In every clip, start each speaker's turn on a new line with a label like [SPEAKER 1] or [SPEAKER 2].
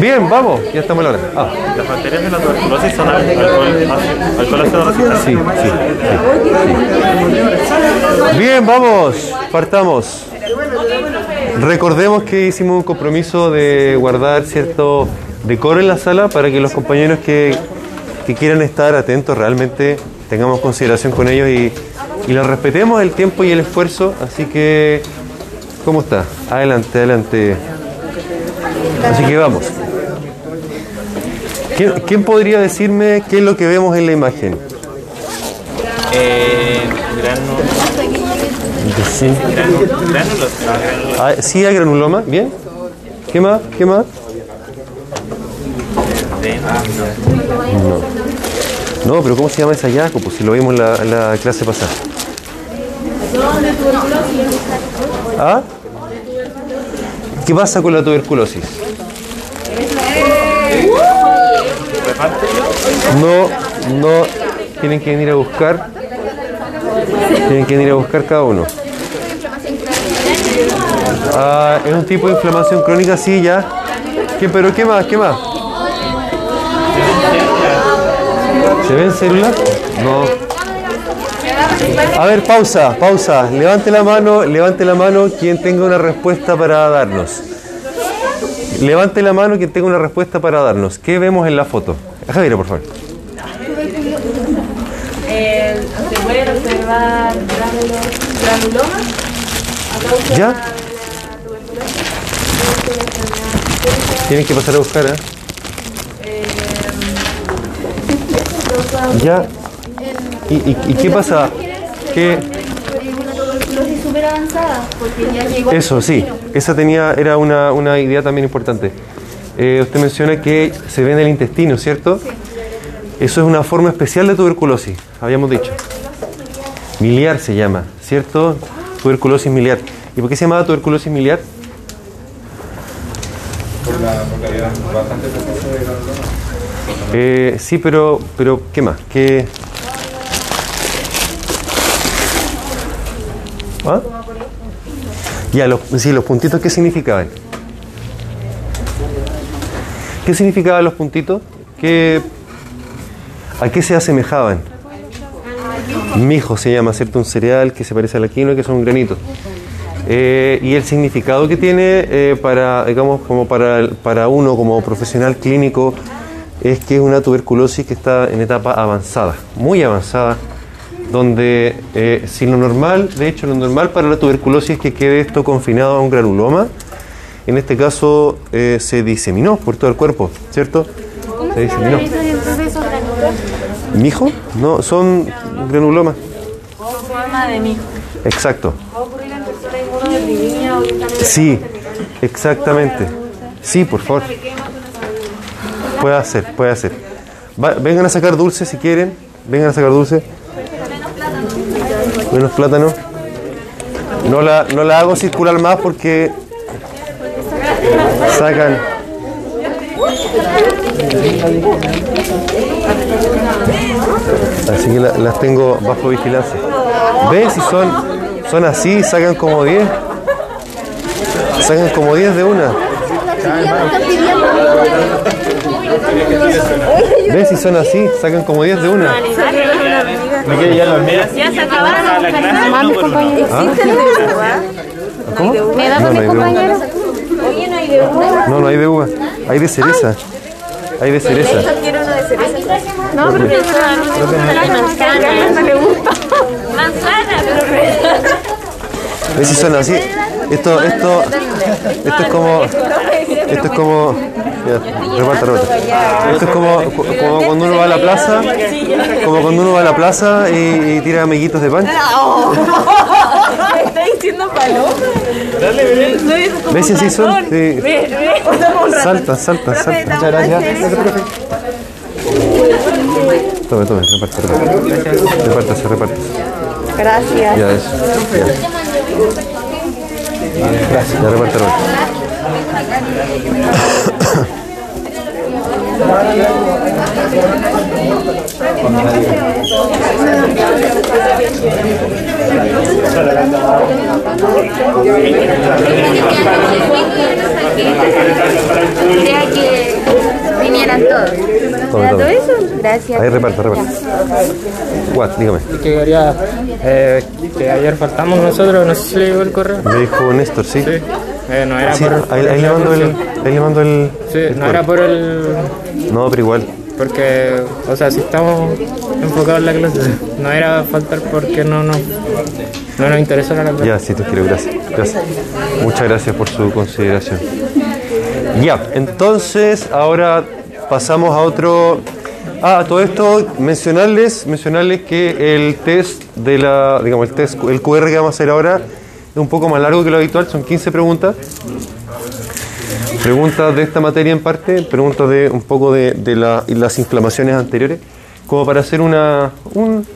[SPEAKER 1] Bien, vamos, ya estamos a la hora. Ah,
[SPEAKER 2] Las bacterias de la tuberculosis son al- alcohol, ácido- alcohol ácido resistente.
[SPEAKER 1] sí, sí, sí. Bien, vamos, partamos. Recordemos que hicimos un compromiso de guardar cierto decoro en la sala para que los compañeros que, que quieran estar atentos realmente tengamos consideración con ellos y, y les respetemos el tiempo y el esfuerzo. Así que, ¿cómo está? Adelante, adelante. Así que vamos. ¿Quién, quién podría decirme qué es lo que vemos en la imagen?
[SPEAKER 2] Eh, granu-
[SPEAKER 1] Sí.
[SPEAKER 2] granu- gránulos. ah,
[SPEAKER 1] sí, hay granuloma, bien. ¿Qué más? ¿Qué más?
[SPEAKER 2] de-
[SPEAKER 1] No, pero ¿cómo se llama ese hallazgo? Pues si lo vimos en la, en la clase pasada. ¿Ah? ¿Qué pasa con la tuberculosis? No, no, tienen que venir a buscar. Tienen que venir a buscar cada uno. Ah, es un tipo de inflamación crónica, sí, ya. ¿Qué, pero qué más? ¿Qué más? ¿Se ven células? No. A ver, pausa, pausa. Levante la mano, levante la mano quien tenga una respuesta para darnos. Levante la mano quien tenga una respuesta para darnos. ¿Qué vemos en la foto? Javier, por favor.
[SPEAKER 3] Eh, se pueden observar granulos, granulomas a causa
[SPEAKER 1] ¿Ya? Tienen que pasar a buscar, ¿eh?
[SPEAKER 3] Eh,
[SPEAKER 1] ¿Ya? ¿Y, y, y qué pasa? ¿Qué?
[SPEAKER 3] una tuberculosis súper avanzada, porque ya llegó al
[SPEAKER 1] Eso, sí. Esa tenía, era una, una idea también importante. Eh, usted menciona que se ve en el intestino, ¿cierto? Eso es una forma especial de tuberculosis, habíamos dicho. Miliar se llama, ¿cierto? Tuberculosis miliar. ¿Y por qué se llamaba tuberculosis miliar? Eh, sí, pero, pero ¿qué más? ¿Qué? Ya, los, los puntitos, ¿qué significaban? ¿Qué significaban los puntitos? ¿Qué, ¿A qué se asemejaban? Mijo se llama, ¿cierto? Un cereal que se parece a la quinoa, que son granitos. Eh, y el significado que tiene eh, para, digamos, como para uno como profesional clínico es que es una tuberculosis que está en etapa avanzada, muy avanzada, donde eh, si lo normal, de hecho lo normal para la tuberculosis es que quede esto confinado a un granuloma, en este caso eh, se diseminó por todo el cuerpo, ¿cierto? Se diseminó. ¿Mijo? No, son granulomas.
[SPEAKER 3] forma de mijo.
[SPEAKER 1] Exacto. Sí, exactamente. Sí, por favor. Puede hacer, puede hacer. Va- vengan a sacar dulce si quieren. Vengan a sacar dulce. Menos plátano. No la, no la hago circular más porque sacan. Así que la- las tengo bajo vigilancia. ¿Ves si son, son así? Sacan como 10. Sacan como 10 de una. ¿Ves si son así? Sacan como 10 de una.
[SPEAKER 2] ¿Me quiere ya?
[SPEAKER 3] Ya se acabaron
[SPEAKER 2] A la clase, no, por una.
[SPEAKER 1] ¿Cómo?
[SPEAKER 3] ¿Me da
[SPEAKER 1] No, no hay de uva.
[SPEAKER 3] Oye, no hay de uva.
[SPEAKER 1] No, no hay de uva. Hay de cereza. Hay de cereza.
[SPEAKER 3] Quiero uno de cereza. No, pero que manzana. No le gusta. Manzana, pero
[SPEAKER 1] ¿Ves si son así? Esto, esto, esto es como, esto es como, ya, reparta, reparta. Esto es como, como cuando uno va a la plaza, como cuando uno va a la plaza y, y tira amiguitos de pan.
[SPEAKER 3] ¿Me está diciendo paloma?
[SPEAKER 2] Dale.
[SPEAKER 1] ¿Ves si así son? Sí. Salta, salta, salta. Muchas gracias. Tome, tome, reparte, reparte. Repártase, repártase.
[SPEAKER 3] Gracias.
[SPEAKER 1] Ya, eso. Ya. Reparte.
[SPEAKER 4] Crea que
[SPEAKER 3] eran todos.
[SPEAKER 1] Tome,
[SPEAKER 3] ¿Era
[SPEAKER 1] tome.
[SPEAKER 3] todo eso? Gracias.
[SPEAKER 1] Ahí reparta, reparta. What, dígame.
[SPEAKER 4] que quería eh, que ayer faltamos nosotros, no sé si le llegó el correo.
[SPEAKER 1] Me dijo Néstor, sí.
[SPEAKER 4] Sí, eh, no era
[SPEAKER 1] Sí,
[SPEAKER 4] por,
[SPEAKER 1] ahí, ahí le mando el. Ahí le mando el.
[SPEAKER 4] Sí,
[SPEAKER 1] el
[SPEAKER 4] no era por el
[SPEAKER 1] No, pero igual.
[SPEAKER 4] porque o sea, si estamos enfocados en la clase, no era faltar porque no no no nos interesó la clase.
[SPEAKER 1] Ya, sí, te quiero, gracias. Gracias. Muchas gracias por su consideración. Ya, entonces ahora pasamos a otro. Ah, todo esto, mencionarles, mencionarles que el test de la, digamos, el test, el QR que vamos a hacer ahora es un poco más largo que lo habitual, son 15 preguntas. Preguntas de esta materia en parte, preguntas de un poco de, de la- las inflamaciones anteriores, como para hacer una, un-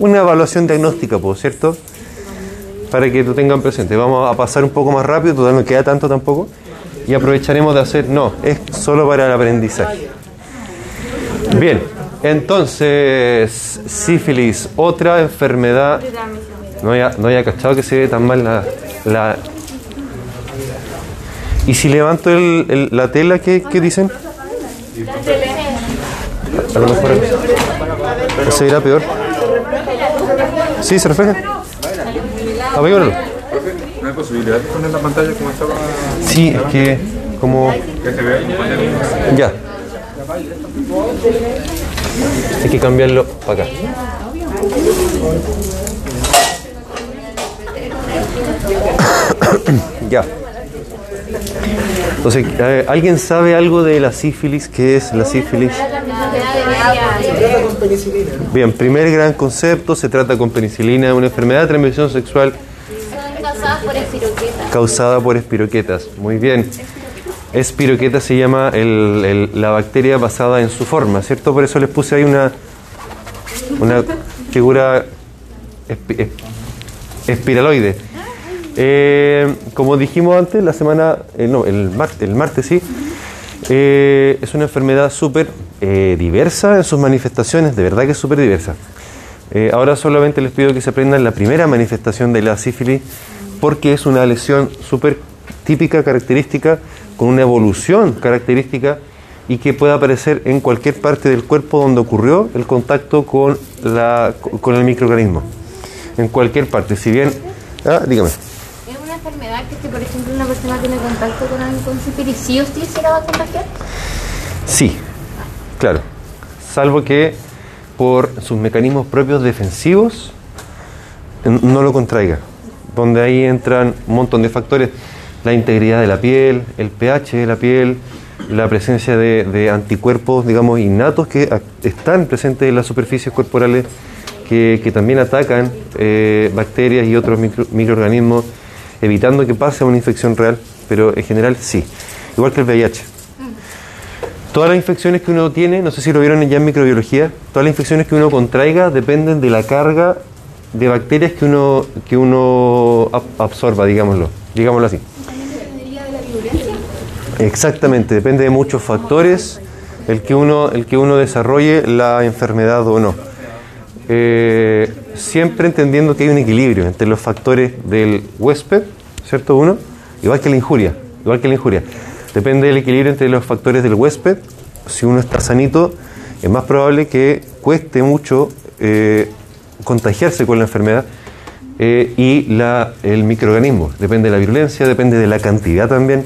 [SPEAKER 1] una evaluación diagnóstica, por cierto, para que lo tengan presente. Vamos a pasar un poco más rápido, todavía no queda tanto tampoco, y aprovecharemos de hacer, no, es solo para el aprendizaje. Bien, entonces, sífilis, otra enfermedad. No había, no había cachado que se ve tan mal la. ¿Y si levanto el- la tela, ¿qué, qué dicen? A lo mejor se irá peor. Sí, se refleja. Apagáralo.
[SPEAKER 5] ¿No hay posibilidad de poner la pantalla como estaba?
[SPEAKER 1] Sí, es que como
[SPEAKER 5] Que se vea como pantalla.
[SPEAKER 1] ya. Hay que cambiarlo para acá. ya. Entonces, ¿alguien sabe algo de la sífilis? ¿Qué es la sífilis? Bien, primer gran concepto, se trata con penicilina, una enfermedad de transmisión sexual. Causada por espiroquetas. Muy bien. Espiroqueta se llama el- la bacteria basada en su forma, ¿cierto? Por eso les puse ahí una, una figura espi- es- espiraloide. Eh, como dijimos antes, la semana, eh, no, el, mar- el martes sí, eh, es una enfermedad súper diversa en sus manifestaciones, de verdad que es súper diversa. Ahora solamente les pido que se aprendan la primera manifestación de la sífilis, porque es una lesión súper típica, característica, con una evolución característica y que puede aparecer en cualquier parte del cuerpo donde ocurrió el contacto con, la, con el microorganismo. En cualquier parte. Si bien. Ah, dígame.
[SPEAKER 3] Es una enfermedad que, si, por ejemplo, una persona tiene contacto con alguien con sífilis, ¿sí o sí se la va a contagiar?
[SPEAKER 1] Sí, claro. Salvo que por sus mecanismos propios defensivos no lo contraiga. Donde ahí entran un montón de factores. La integridad de la piel, el pH de la piel, la presencia de, anticuerpos, digamos, innatos que están presentes en las superficies corporales que, también atacan eh, bacterias y otros micro- microorganismos, evitando que pase una infección real, pero en general sí. Igual que el VIH. Todas las infecciones que uno tiene, no sé si lo vieron ya en microbiología, todas las infecciones que uno contraiga dependen de la carga de bacterias que uno, que uno ab- absorba, digámoslo, digámoslo así. Exactamente, depende de muchos factores el que uno, el que uno desarrolle la enfermedad o no. Eh, siempre entendiendo que hay un equilibrio entre los factores del huésped, ¿cierto? Uno, igual que la injuria, igual que la injuria. Depende del equilibrio entre los factores del huésped. Si uno está sanito, es más probable que cueste mucho eh, contagiarse con la enfermedad eh, y la, el microorganismo. Depende de la virulencia, depende de la cantidad también.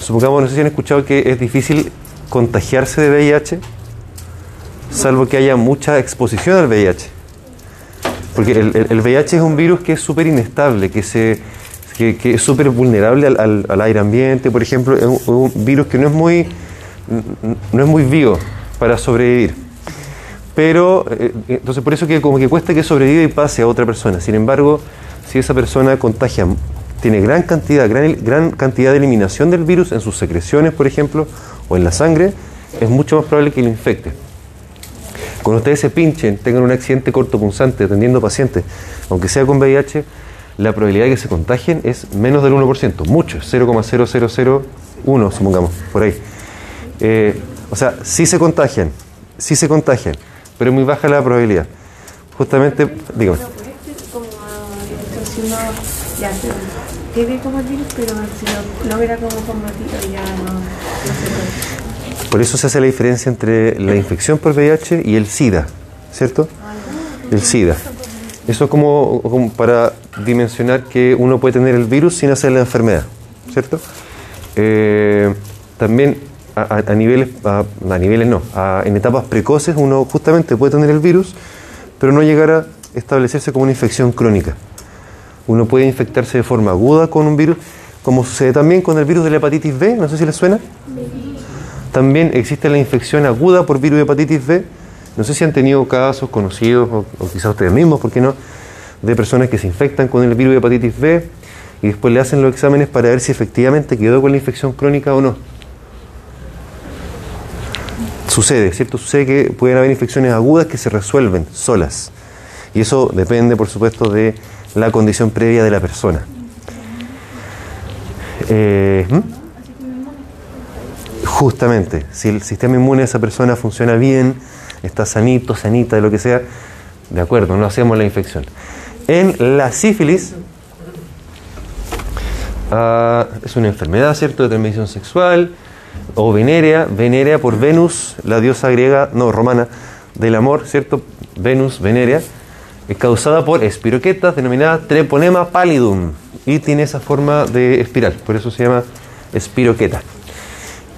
[SPEAKER 1] Supongamos, no sé si han escuchado que es difícil contagiarse de VIH, salvo que haya mucha exposición al VIH. Porque el, el- VIH es un virus que es súper inestable, que, se, que, es súper vulnerable al, al- al aire ambiente, por ejemplo, es un, un virus que no es muy, no es muy vivo para sobrevivir. Pero, eh, entonces por eso que como que cuesta que sobreviva y pase a otra persona. Sin embargo, si esa persona contagia, tiene gran cantidad, gran, cantidad de eliminación del virus en sus secreciones, por ejemplo, o en la sangre, es mucho más probable que lo infecte. Cuando ustedes se pinchen, tengan un accidente cortopunzante atendiendo pacientes, aunque sea con VIH, la probabilidad de que se contagien es menos del 1%, mucho, 0,0001, supongamos, por ahí. Eh, o sea, sí se contagian, sí se contagian, pero es muy baja la probabilidad. Justamente, dígame. Por eso se hace la diferencia entre la infección por VIH y el SIDA, ¿cierto? El SIDA. Eso es como, como para dimensionar que uno puede tener el virus sin hacer la enfermedad, ¿cierto? Eh, también a, niveles, a, a niveles no, en etapas precoces uno justamente puede tener el virus, pero no llegar a establecerse como una infección crónica. Uno puede infectarse de forma aguda con un virus, como sucede también con el virus de la hepatitis B, no sé si les suena. También existe la infección aguda por virus de hepatitis B. No sé si han tenido casos conocidos, o, o quizás ustedes mismos, ¿por qué no? De personas que se infectan con el virus de hepatitis B y después le hacen los exámenes para ver si efectivamente quedó con la infección crónica o no. Sucede, ¿cierto? Sucede que pueden haber infecciones agudas que se resuelven solas. Y eso depende, por supuesto, de la condición previa de la persona. Eh, ¿hmm? Justamente, si el sistema inmune de esa persona funciona bien, está sanito, sanita, de lo que sea, de acuerdo, no hacemos la infección. En la sífilis, ah, es una enfermedad, ¿cierto?, de transmisión sexual, o venérea, venérea por Venus, la diosa griega, no, romana, del amor, ¿cierto? Venus, venérea, es causada por espiroquetas denominada treponema pallidum y tiene esa forma de espiral, por eso se llama espiroqueta.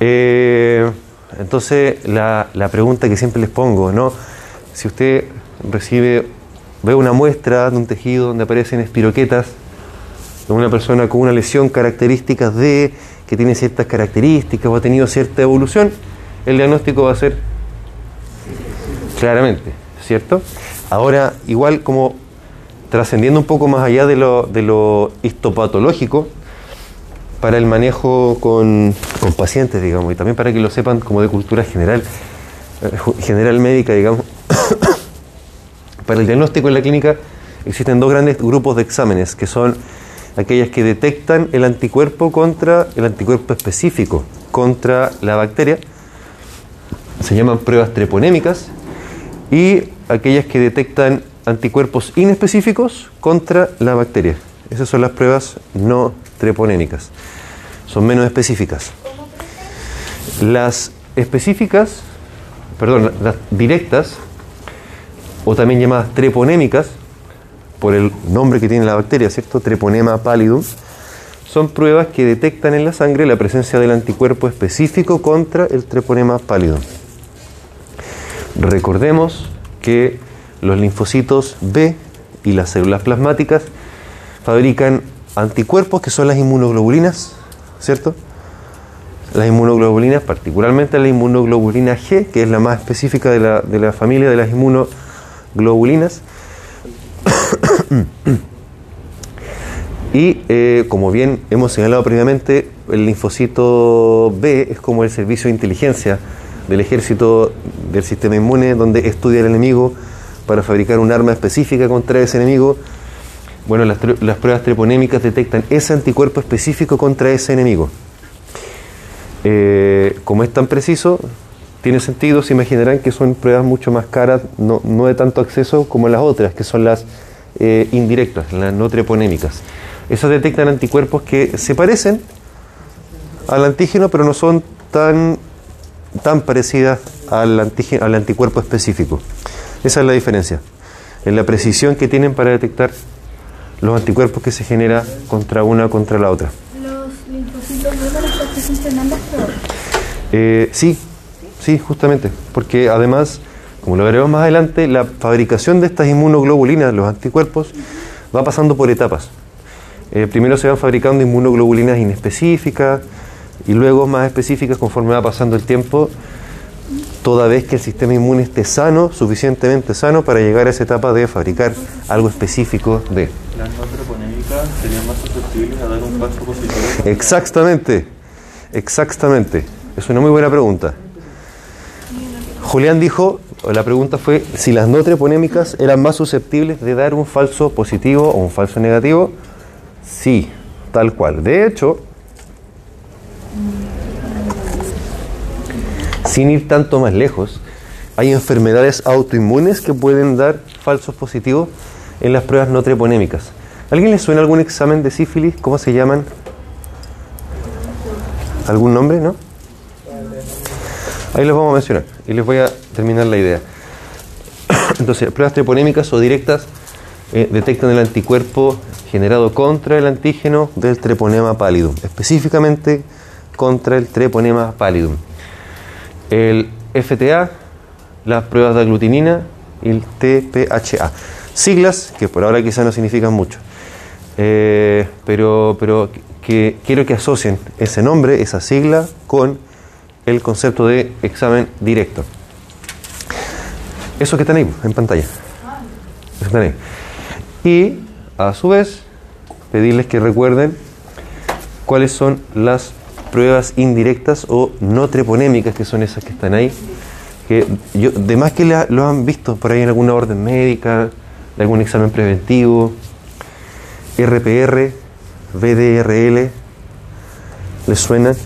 [SPEAKER 1] Eh, entonces, la, la pregunta que siempre les pongo, ¿no? Si usted recibe, ve una muestra de un tejido donde aparecen espiroquetas, una persona con una lesión características de, que tiene ciertas características o ha tenido cierta evolución, el diagnóstico va a ser claramente, ¿cierto? Ahora, igual como trascendiendo un poco más allá de lo, de lo histopatológico, para el manejo con, con pacientes, digamos, y también para que lo sepan como de cultura general, eh, general médica, digamos, para el diagnóstico en la clínica existen dos grandes grupos de exámenes, que son aquellas que detectan el anticuerpo contra el anticuerpo específico contra la bacteria, se llaman pruebas treponémicas, y aquellas que detectan anticuerpos inespecíficos contra la bacteria. Esas son las pruebas no treponémicas. Son menos específicas. Las específicas, perdón, las directas, o también llamadas treponémicas, por el nombre que tiene la bacteria, ¿cierto? Treponema pallidum, son pruebas que detectan en la sangre la presencia del anticuerpo específico contra el treponema pallidum. Recordemos que los linfocitos B y las células plasmáticas fabrican anticuerpos que son las inmunoglobulinas, ¿cierto? Las inmunoglobulinas, particularmente la inmunoglobulina G, que es la más específica de la, de la familia de las inmunoglobulinas. Y eh, como bien hemos señalado previamente, el linfocito B es como el servicio de inteligencia del ejército del sistema inmune, donde estudia el enemigo para fabricar un arma específica contra ese enemigo. Bueno, las pruebas treponémicas detectan ese anticuerpo específico contra ese enemigo. Eh, como es tan preciso, tiene sentido, se imaginarán que son pruebas mucho más caras, no, no de tanto acceso como las otras, que son las eh, indirectas, las no treponémicas. Esas detectan anticuerpos que se parecen al antígeno, pero no son tan, tan parecidas al, antígeno, al anticuerpo específico. Esa es la diferencia, en la precisión que tienen para detectar los anticuerpos que se genera contra una contra la otra.
[SPEAKER 6] Los linfocitos que pruebas.
[SPEAKER 1] Eh, sí, sí, justamente, porque además, como lo veremos más adelante, la fabricación de estas inmunoglobulinas, los anticuerpos, va pasando por etapas. Eh, primero se van fabricando inmunoglobulinas inespecíficas y luego más específicas conforme va pasando el tiempo, toda vez que el sistema inmune esté sano, suficientemente sano para llegar a esa etapa de fabricar algo específico de.
[SPEAKER 2] Las no serían más susceptibles a dar un falso positivo.
[SPEAKER 1] Exactamente, exactamente. Es una muy buena pregunta. Julián dijo, la pregunta fue, si las no treponémicas eran más susceptibles de dar un falso positivo o un falso negativo. Sí, tal cual. De hecho, sin ir tanto más lejos, hay enfermedades autoinmunes que pueden dar falsos positivos en las pruebas no treponémicas. ¿Alguien le suena algún examen de sífilis? ¿Cómo se llaman? ¿Algún nombre, no? Ahí los vamos a mencionar y les voy a terminar la idea. Entonces, pruebas treponémicas o directas eh, detectan el anticuerpo generado contra el antígeno del treponema pallidum, específicamente contra el treponema pallidum. El FTA, las pruebas de aglutinina y el TPHA. Siglas que por ahora quizás no significan mucho, eh, pero, pero que quiero que asocien ese nombre, esa sigla, con el concepto de examen directo. Eso que están en pantalla. Y a su vez, pedirles que recuerden cuáles son las pruebas indirectas o no treponémicas, que son esas que están ahí. Que yo, de más que la- lo han visto por ahí en alguna orden médica, algún examen preventivo, RPR, VDRL, ¿les suenan?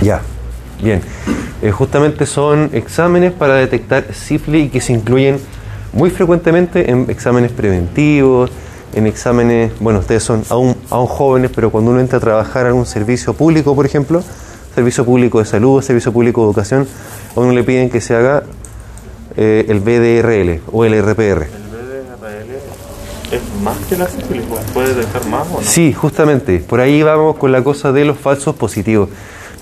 [SPEAKER 1] Ya, bien. Eh, justamente son exámenes para detectar sífilis y que se incluyen muy frecuentemente en exámenes preventivos, en exámenes, bueno, ustedes son aún, aún jóvenes, pero cuando uno entra a trabajar en un servicio público, por ejemplo, servicio público de salud, servicio público de educación, a uno le piden que se haga eh, el VDRL o el RPR.
[SPEAKER 2] ¿El BDRL es más que la sífilis? ¿Puede detectar más o no?
[SPEAKER 1] Sí, justamente, por ahí vamos con la cosa de los falsos positivos.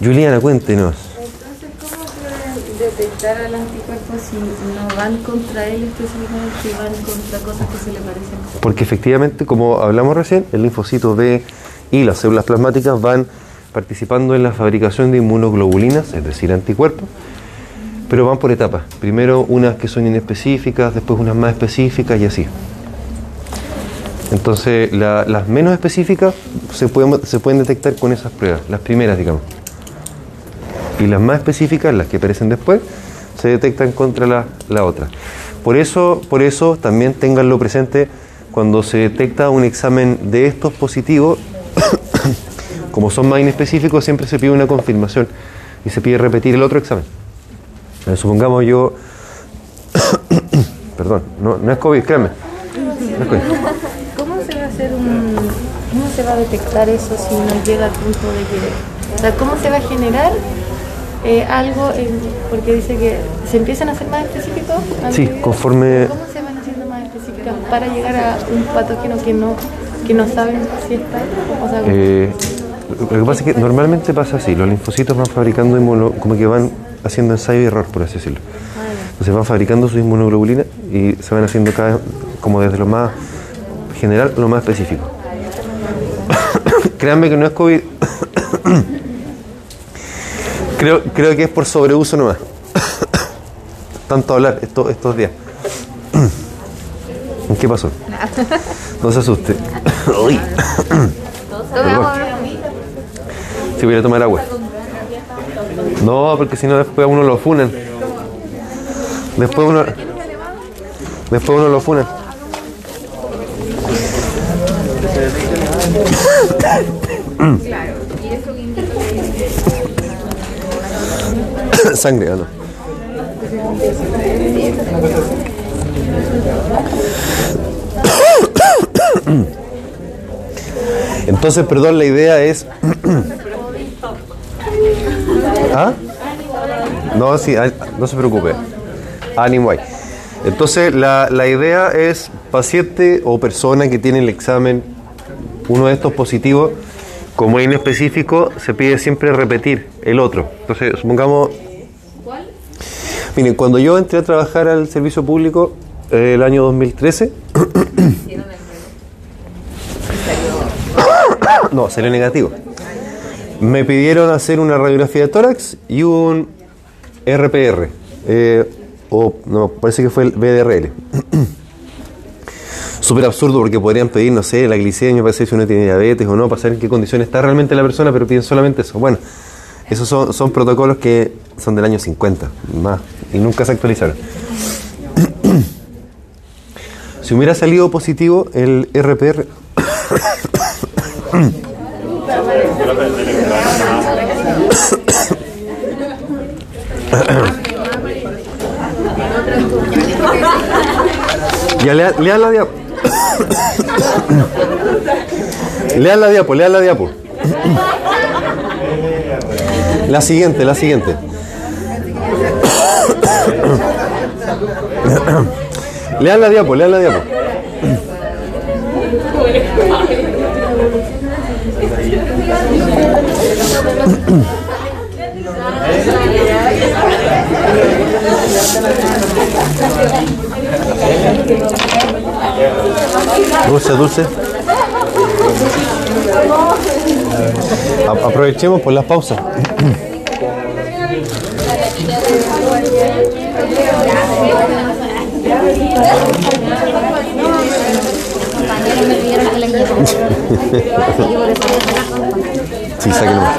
[SPEAKER 1] Juliana, cuéntenos.
[SPEAKER 6] Entonces, ¿cómo pueden detectar al anticuerpo si no van contra él específicamente, si van contra cosas que se le parecen?
[SPEAKER 1] Porque efectivamente, como hablamos recién, el linfocito B y las células plasmáticas van participando en la fabricación de inmunoglobulinas, es decir, anticuerpos, pero van por etapas. Primero unas que son inespecíficas, después unas más específicas y así. Entonces, la- las menos específicas se pueden, se pueden detectar con esas pruebas, las primeras, digamos. Y las más específicas, las que aparecen después, se detectan contra la, la otra. Por eso, por eso también tenganlo presente cuando se detecta un examen de estos positivos, como son más inespecíficos, siempre se pide una confirmación y se pide repetir el otro examen. Supongamos yo, perdón, no, no es COVID, créanme.
[SPEAKER 6] ¿Cómo se va a cómo se va a detectar eso si no llega al punto de que, o sea, cómo se va a generar eh, algo, en- porque dice que se empiezan a hacer más específicos?
[SPEAKER 1] Sí, conforme-
[SPEAKER 6] ¿Cómo se van haciendo más específicas para llegar a un patógeno que no, que no saben si está? O sea,
[SPEAKER 1] Eh, lo que pasa es que normalmente pasa así, los linfocitos van fabricando inmuno, como que van haciendo ensayo y error, por así decirlo. Entonces van fabricando su inmunoglobulina y se van haciendo cada vez como desde lo más general a lo más específico. Créanme que no es COVID. creo, creo que es por sobreuso nomás. Tanto hablar estos, estos días. ¿Qué pasó? No se asuste. Uy. Si voy a tomar agua. No, porque si no después a uno lo funan. Después uno. Después uno lo funan. Sangre, ¿o no? Entonces, perdón, la idea es. ¿Ah? No, sí, ah, no se preocupe. Ánimo. Entonces, la, la idea es paciente o persona que tiene el examen, uno de estos positivos, como es inespecífico, se pide siempre repetir el otro. Entonces, supongamos. Miren, cuando yo entré a trabajar al servicio público eh, el año 2013. no, salió negativo. Me pidieron hacer una radiografía de tórax y un RPR. eh, o no, parece que fue el BDRL. Súper absurdo porque podrían pedir, no sé, la glicemia para saber si uno tiene diabetes o no, para saber en qué condiciones está realmente la persona, pero piden solamente eso. Bueno, esos son, son protocolos que son del año 50, más, y nunca se actualizaron. si hubiera salido positivo el RPR, ya lea- la diapo. lean la diapo, lean la diapo. La siguiente, la siguiente. lean la diapo, lean la diapo. Dulce, dulce. Aprovechemos por las pausas. Sí, saquen más.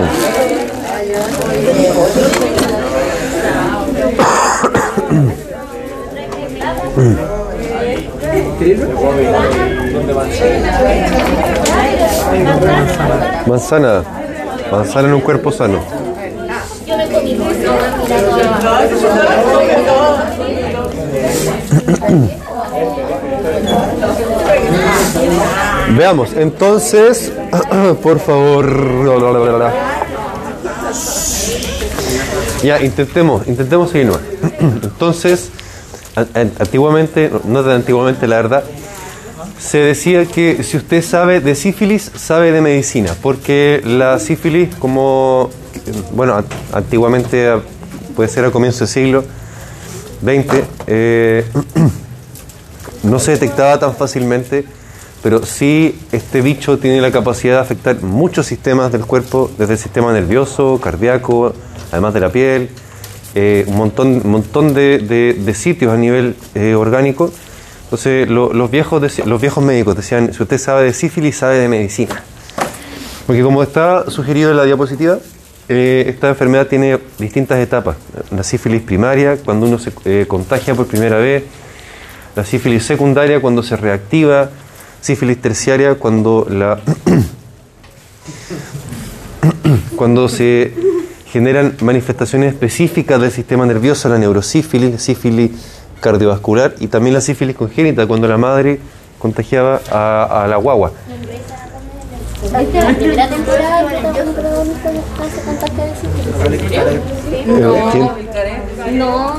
[SPEAKER 1] Manzana. Manzana en un cuerpo sano. Veamos, entonces, por favor. Ya, intentemos, intentemos seguir. Entonces, an- an- antiguamente, no tan antiguamente la verdad, se decía que si usted sabe de sífilis, sabe de medicina, porque la sífilis, como, bueno, an- antiguamente, puede ser a comienzo del siglo XX, eh, no se detectaba tan fácilmente, pero sí este bicho tiene la capacidad de afectar muchos sistemas del cuerpo, desde el sistema nervioso, cardíaco, además de la piel, eh, un montón, montón de, de- de sitios a nivel eh, orgánico. Entonces lo- los, viejos los viejos médicos decían, si usted sabe de sífilis, sabe de medicina. Porque como está sugerido en la diapositiva, eh, esta enfermedad tiene distintas etapas. La sífilis primaria, cuando uno se eh, contagia por primera vez, la sífilis secundaria cuando se reactiva, sífilis terciaria cuando la cuando se generan manifestaciones específicas del sistema nervioso, la neurosífilis, sífilis cardiovascular y también la sífilis congénita cuando la madre contagiaba a, a la guagua.
[SPEAKER 7] ¿Viste la primera temporada. No. No?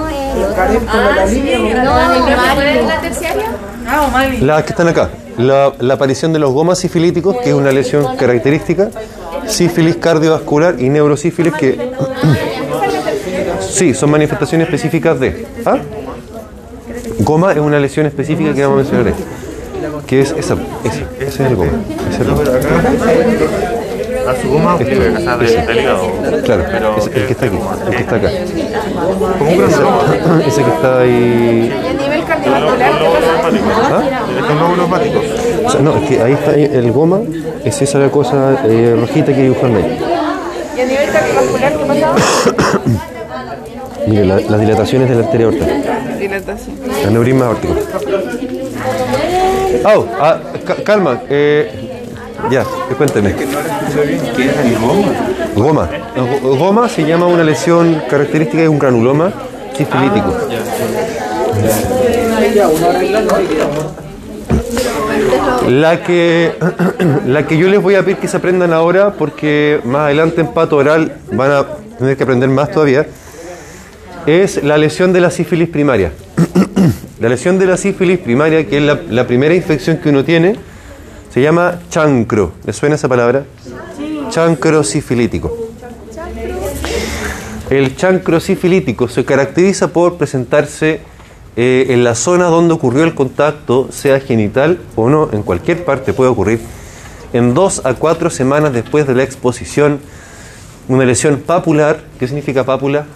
[SPEAKER 1] Las que están acá. La, la aparición de los gomas sifilíticos, que es una lesión característica, sífilis cardiovascular y neurosífilis, que sí, son manifestaciones específicas de. ¿Ah? Goma es una lesión específica que vamos a mencionar ahí. Que es esa, esa, ese es el goma. ese es el goma.
[SPEAKER 2] A su goma
[SPEAKER 1] Este, ese.
[SPEAKER 2] del del hígado.
[SPEAKER 1] Claro,
[SPEAKER 2] Pero
[SPEAKER 1] ese- el que está aquí, el que está acá.
[SPEAKER 2] Como un granuloma.
[SPEAKER 1] Ese que está ahí.
[SPEAKER 3] ¿Y a nivel cardiovascular qué pasa?
[SPEAKER 1] ¿Ah?
[SPEAKER 2] Es un lóbulo hepático.
[SPEAKER 1] O sea, no, es que ahí está el goma, es esa la cosa eh, rojita que dibujan ahí.
[SPEAKER 3] ¿Y a nivel cardiovascular qué pasa?
[SPEAKER 1] Mire, la- las dilataciones de la arteria aorta.
[SPEAKER 3] Dilatación.
[SPEAKER 1] Aneurisma aórtico. Oh, ah, ca- calma. Eh, ya, cuénteme.
[SPEAKER 5] ¿Qué es el goma?
[SPEAKER 1] Goma. Go- Goma se llama una lesión característica de un granuloma sifilítico. La que, la que yo les voy a pedir que se aprendan ahora, porque más adelante en pato oral van a tener que aprender más todavía, es la lesión de la sífilis primaria. La lesión de la sífilis primaria, que es la, la primera infección que uno tiene, se llama chancro. ¿Les suena esa palabra? Chancro sifilítico. El chancro sifilítico se caracteriza por presentarse eh, en la zona donde ocurrió el contacto, sea genital o no, en cualquier parte puede ocurrir, en dos a cuatro semanas después de la exposición. Una lesión papular, ¿qué significa pápula?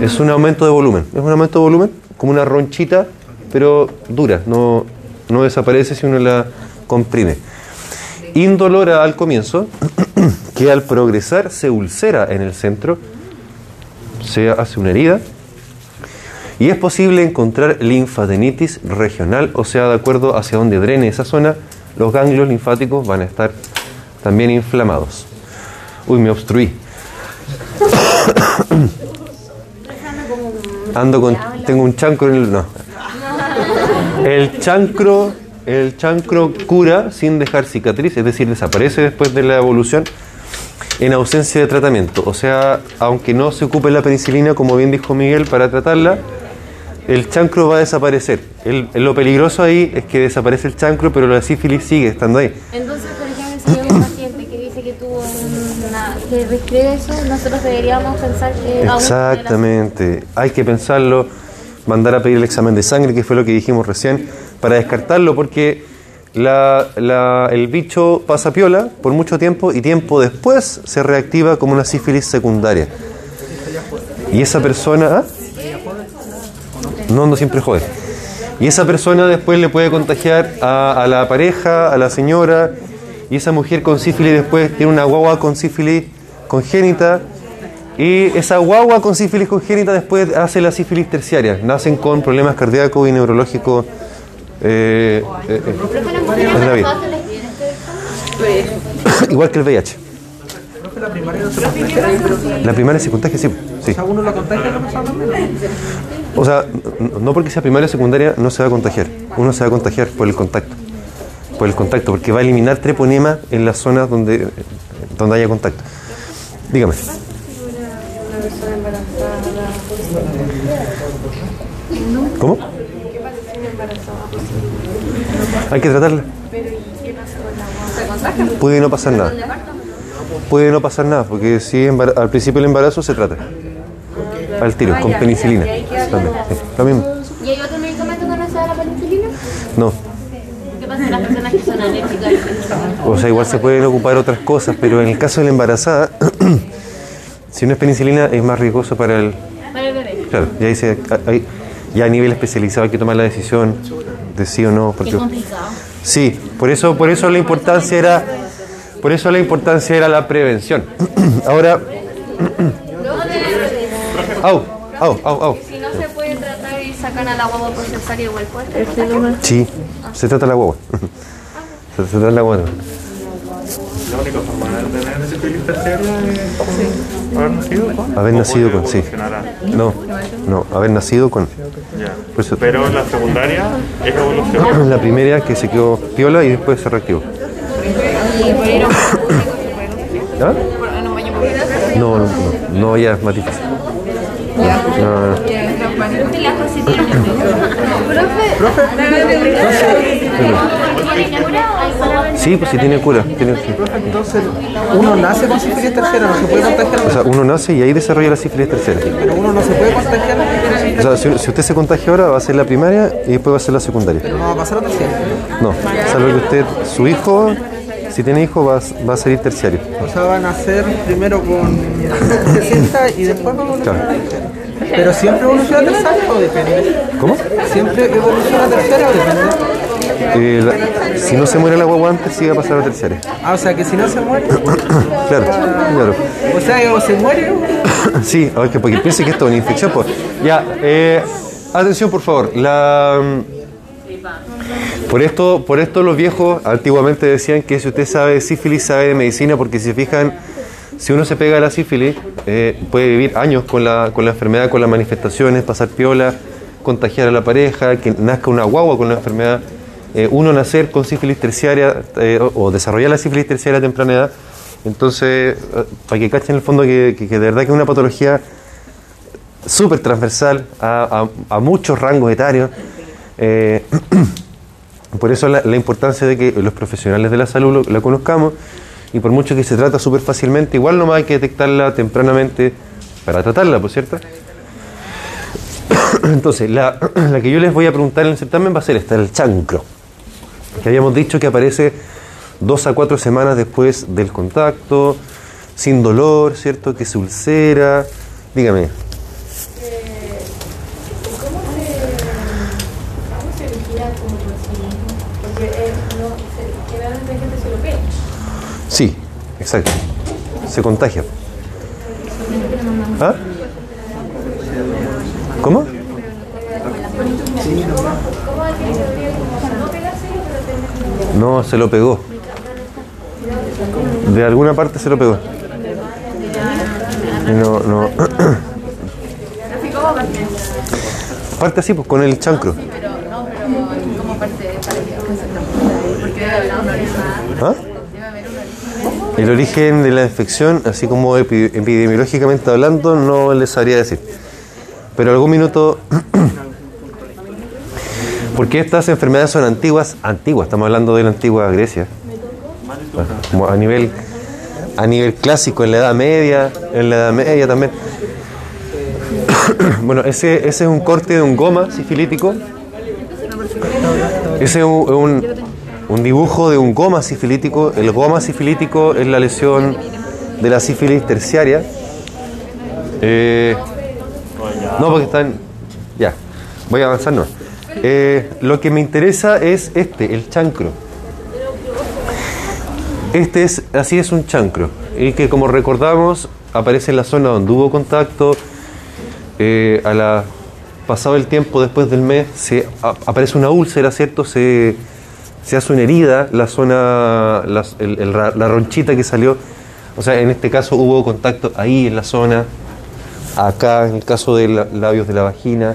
[SPEAKER 1] Es un aumento de volumen. Es un aumento de volumen, como una ronchita, pero dura, no, no desaparece si uno la comprime. Indolora al comienzo, que al progresar se ulcera en el centro, se hace una herida, y es posible encontrar linfadenitis regional, o sea, de acuerdo hacia donde drene esa zona, los ganglios linfáticos van a estar también inflamados. Uy, me obstruí. Ando con. Tengo un chancro en el. No. El chancro. El chancro cura sin dejar cicatriz, es decir, desaparece después de la evolución. en ausencia de tratamiento. O sea, aunque no se ocupe la penicilina, como bien dijo Miguel, para tratarla, el chancro va a desaparecer. Lo peligroso ahí es que desaparece el chancro, pero la sífilis sigue estando ahí.
[SPEAKER 7] Entonces, por ejemplo, si hay que describe eso, nosotros deberíamos pensar que
[SPEAKER 1] Exactamente. Hay que pensarlo, mandar a pedir el examen de sangre, que fue lo que dijimos recién, para descartarlo, porque la- la- el bicho pasa piola por mucho tiempo y tiempo después se reactiva como una sífilis secundaria. Y esa persona... ¿ah? No, no siempre jode. Y esa persona después le puede contagiar a la pareja, a la señora, y esa mujer con sífilis después tiene una guagua con sífilis congénita, y esa guagua con sífilis congénita después hace la sífilis terciaria. Nacen con problemas cardíacos y neurológicos eh, eh, eh. Igual que el VIH. La primaria se contagia, sí. sí.
[SPEAKER 8] ¿Uno lo contagia a la persona también?
[SPEAKER 1] O sea, no porque sea primaria o secundaria no se va a contagiar. Uno se va a contagiar por el contacto. Por el contacto, porque va a eliminar treponema en las zonas donde, donde haya contacto. Dígame. ¿Cómo? Hay que tratarla. Puede no pasar nada. Puede no pasar nada, porque si al principio del embarazo se trata. Al tiro, con penicilina. También, mismo.
[SPEAKER 7] ¿Y hay otro medicamento que no sea la penicilina?
[SPEAKER 1] No.
[SPEAKER 7] ¿Qué pasa con las personas que son alérgicas?
[SPEAKER 1] O sea, igual se pueden ocupar otras cosas, pero en el caso de la embarazada, si no es penicilina, es más riesgoso para el.
[SPEAKER 7] Para el bebé.
[SPEAKER 1] Claro, ya, dice, hay- ya a nivel especializado hay que tomar la decisión de sí o no. Porque,
[SPEAKER 7] Qué complicado.
[SPEAKER 1] sí, por eso, por eso la importancia era. Por eso la importancia era la prevención. Ahora. au, au, au, au.
[SPEAKER 3] Si no se puede tratar y sacan a la guagua por cesárea igual puede estar
[SPEAKER 1] Sí, se trata la guagua. Se, se trata la guagua.
[SPEAKER 2] La única forma de tener sífilis terciaria es haber nacido con.
[SPEAKER 1] Haber nacido con, sí. No, no, haber nacido con.
[SPEAKER 2] Ya.
[SPEAKER 1] Por eso-
[SPEAKER 2] Pero la secundaria es evolución.
[SPEAKER 1] La primera que se quedó piola y después se reactivó. ¿Ah? No, no, no, no, ya es más difícil. No, no. Sí, pues sí tiene cura. tiene- sí.
[SPEAKER 8] Entonces, uno nace con sífilis terciaria, no se puede contagiar.
[SPEAKER 1] O sea, uno nace y ahí desarrolla la sífilis tercera.
[SPEAKER 8] Pero uno no se puede contagiar,
[SPEAKER 1] O sea, si, si usted se contagia ahora, va a ser la primaria y después va a ser la secundaria.
[SPEAKER 8] no va a pasar a terciaria.
[SPEAKER 1] No, salvo que usted, su hijo, si tiene hijo, va, a- va a salir terciario.
[SPEAKER 8] O sea, van a nacer primero con 60 y después va a evolucionar. Pero siempre evoluciona a terciaria o depende.
[SPEAKER 1] ¿Cómo?
[SPEAKER 8] Siempre evoluciona a terciaria o depende.
[SPEAKER 1] Eh, la- si no se muere la guagua antes, sí va a pasar a terciaria.
[SPEAKER 8] Ah, o sea que si no se muere,
[SPEAKER 1] Claro, claro.
[SPEAKER 8] o sea, que o se muere
[SPEAKER 1] Sí, a ver, que porque piense que esto es una infección. Pues. Ya, eh, atención por favor. La, mm, por, esto, por esto los viejos antiguamente decían que si usted sabe de sífilis, sabe de medicina, porque si se fijan, si uno se pega a la sífilis, eh, puede vivir años con la, con la enfermedad, con las manifestaciones, pasar piola, contagiar a la pareja, que nazca una guagua con la enfermedad. eh, uno nacer con sífilis terciaria eh, o, desarrollar la sífilis terciaria a temprana edad. Entonces, para que cachen en el fondo que, que- de verdad que es una patología súper transversal a, a- muchos rangos etarios. Por eso la, importancia de que los profesionales de la salud lo- la conozcamos y por mucho que se trata súper fácilmente, igual nomás hay que detectarla tempranamente para tratarla, ¿por cierto? Entonces, la, la que yo les voy a preguntar en el certamen va a ser esta, el chancro, que habíamos dicho que aparece dos a cuatro semanas después del contacto, sin dolor, ¿cierto? Que se ulcera. Dígame.
[SPEAKER 6] ¿Cómo se vigila como procedimiento? Porque eh, no, se, generalmente hay gente que se lo pega.
[SPEAKER 1] Sí, exacto. Se contagia. ¿Ah? ¿Cómo? No, se lo pegó. De alguna parte se lo pegó. No, no. Parte así, pues con el chancro. El origen de la infección, así como epi- epidemiológicamente hablando, no les sabría decir. Pero algún minuto... Porque estas enfermedades son antiguas, antiguas, estamos hablando de la antigua Grecia. A nivel a nivel clásico, en la Edad Media, en la Edad Media también. bueno, ese, ese es un corte de un goma sifilítico. Ese es un- un dibujo de un goma sifilítico. El goma sifilítico es la lesión de la sífilis terciaria. Eh, no, porque están. Ya, voy a avanzar, no. Eh, lo que me interesa es este, el chancro. Este es, así es un chancro, y que como recordamos aparece en la zona donde hubo contacto, eh, pasado el tiempo después del mes, se, aparece una úlcera, ¿cierto? Se, se hace una herida, la zona, las- el- el la ronchita que salió, o sea, en este caso hubo contacto ahí en la zona, acá en el caso de los labios de la vagina.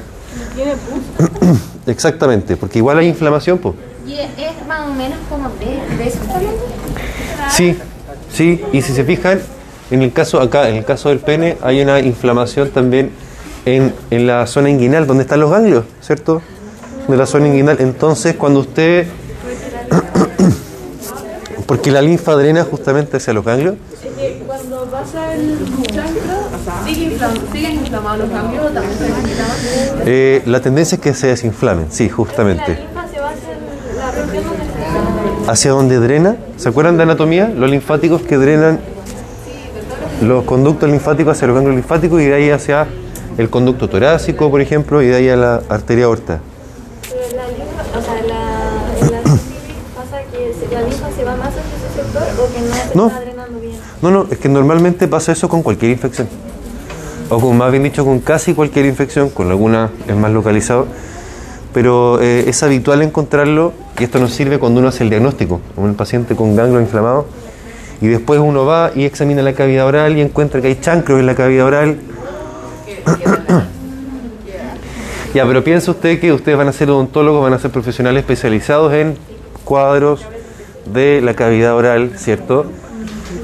[SPEAKER 1] Exactamente, porque igual hay inflamación, pues.
[SPEAKER 7] Y es más o menos como de, de eso también.
[SPEAKER 1] Sí, sí, y si se fijan, en el caso acá, en el caso del pene, hay una inflamación también en, en la zona inguinal, donde están los ganglios, ¿cierto? De la zona inguinal. Entonces, cuando usted. Porque la linfa drena justamente hacia los ganglios.
[SPEAKER 9] Cuando pasa el chancro, siguen inflamados los ganglios o también se
[SPEAKER 1] eh, la tendencia es que se desinflamen, sí, justamente.
[SPEAKER 9] linfa se va hacia la región donde está.
[SPEAKER 1] hacia donde drena. ¿Se acuerdan de anatomía? Los linfáticos que drenan los conductos linfáticos hacia los ganglios linfáticos y de ahí hacia el conducto torácico, por ejemplo, y de ahí a la arteria aorta.
[SPEAKER 9] No se
[SPEAKER 1] No.
[SPEAKER 9] está drenando bien.
[SPEAKER 1] No, no, es que normalmente pasa eso con cualquier infección. O con más bien dicho, con casi cualquier infección, con alguna es más localizado. Pero eh, es habitual encontrarlo, y esto nos sirve cuando uno hace el diagnóstico, un paciente con ganglio inflamado, y después uno va y examina la cavidad oral y encuentra que hay chancros en la cavidad oral. ya, pero piensa usted que ustedes van a ser odontólogos, van a ser profesionales especializados en cuadros de la cavidad oral, ¿cierto?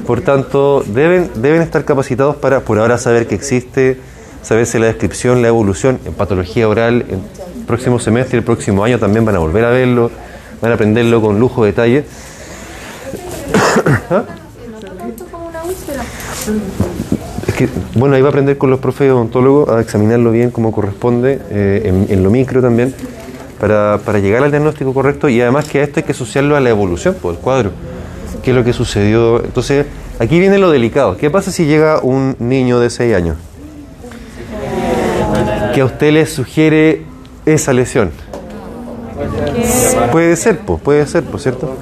[SPEAKER 1] Por tanto, deben, deben estar capacitados para por ahora saber que existe, saberse la descripción, la evolución en patología oral. En el próximo semestre el próximo año también van a volver a verlo, van a aprenderlo con lujo de detalle. ¿Ah? Es que, bueno, ahí va a aprender con los profes odontólogos a examinarlo bien como corresponde, eh, en, en lo micro también, para, para llegar al diagnóstico correcto y además que a esto hay que asociarlo a la evolución pues, del cuadro. ¿Qué es lo que sucedió? Entonces, aquí viene lo delicado. ¿Qué pasa si llega un niño de 6 años que a usted le sugiere esa lesión? Puede ser, pues, puede ser, por cierto.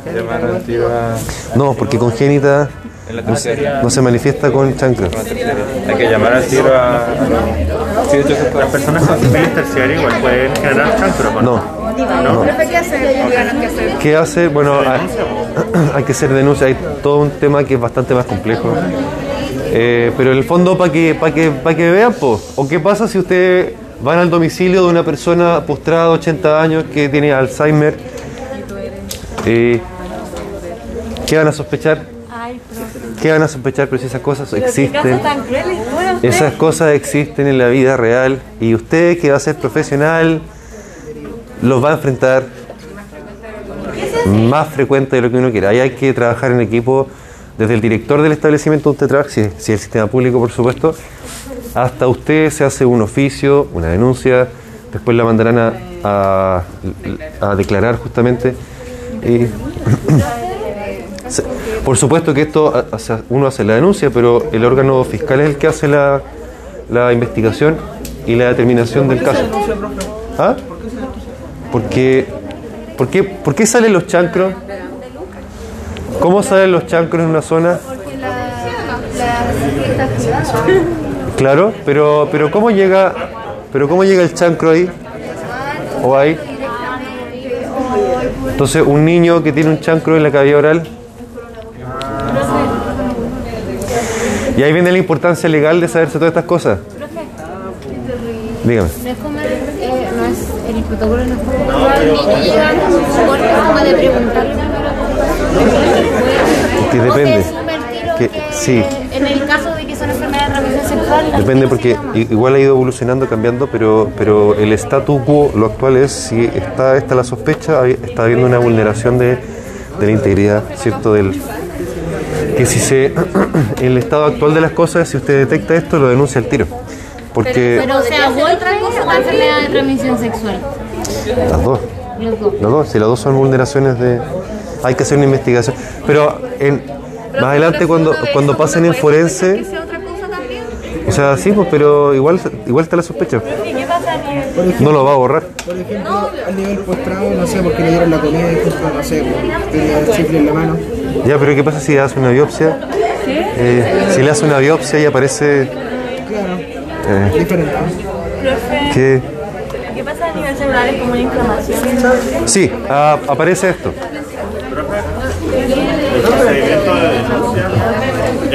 [SPEAKER 4] Tiro a
[SPEAKER 1] No, porque congénita no, se-
[SPEAKER 4] tercera.
[SPEAKER 1] no se manifiesta con chancro.
[SPEAKER 4] Hay que llamar al tiro a.
[SPEAKER 2] Las personas con sífilis terciaria igual pueden generar chancro, ¿no?
[SPEAKER 1] No.
[SPEAKER 2] ¿No?
[SPEAKER 9] ¿qué
[SPEAKER 1] hace? Bueno, hay, hay que hacer denuncia, hay todo un tema que es bastante más complejo. Eh, pero en el fondo, para que, para que, para que vean, po, ¿o qué pasa si ustedes van al domicilio de una persona postrada de 80 años que tiene Alzheimer? Eh, ¿Qué van a sospechar? ¿Qué van a sospechar? Pero si esas cosas existen. Esas cosas existen en la vida real y usted que va a ser profesional los va a enfrentar más frecuente de lo que uno quiera. Ahí hay que trabajar en equipo desde el director del establecimiento donde usted trabaja, si, si es el sistema público por supuesto, hasta usted se hace un oficio, una denuncia, después la mandarán a, a- a declarar justamente. Y se- por supuesto que esto o sea, uno hace la denuncia, pero el órgano fiscal es el que hace la, la investigación y la determinación del caso. ¿Ah? Porque, ¿por qué, ¿Por qué salen los chancros? ¿Cómo salen los chancros en una zona? Claro, pero, pero ¿cómo llega, pero cómo llega el chancro ahí? ¿O ahí? Entonces, un niño que tiene un chancro en la cavidad oral. Y ahí viene la importancia legal de saberse todas estas cosas. Dígame.
[SPEAKER 7] No es como el, eh, no es, el protocolo no es como cuando el niño llega con su corte como de preguntarle primero cómo
[SPEAKER 1] Es que depende. porque sí,
[SPEAKER 7] En el caso de que son enfermedades de transmisión sexual.
[SPEAKER 1] depende porque igual ha ido evolucionando, cambiando, pero, pero el statu quo, lo actual es, si está esta la sospecha, está habiendo una vulneración de, de la integridad, ¿cierto? Del, que si se, el estado actual de las cosas, si usted detecta esto, lo denuncia al tiro. Porque
[SPEAKER 7] Pero o sea, golpe o una enfermedad de transmisión sexual.
[SPEAKER 1] las dos.
[SPEAKER 7] Los dos.
[SPEAKER 1] Las dos, si las dos son vulneraciones de... Hay que hacer una investigación. Pero en, más adelante cuando, cuando pasen en forense... O sea, sí, pues, pero igual, igual está la sospecha. No lo va a borrar.
[SPEAKER 8] Por ejemplo, al nivel postrado, no sé, porque le dieron la comida y justo, no sé, pues, tenía el chifle en la mano.
[SPEAKER 1] Ya, pero ¿qué pasa si hace una biopsia? Eh, si le hace una biopsia y aparece...
[SPEAKER 8] Claro,
[SPEAKER 1] eh,
[SPEAKER 8] diferente.
[SPEAKER 1] que...
[SPEAKER 9] ¿Qué pasa a nivel celular? Es como una inflamación.
[SPEAKER 1] Sí, ah, aparece esto.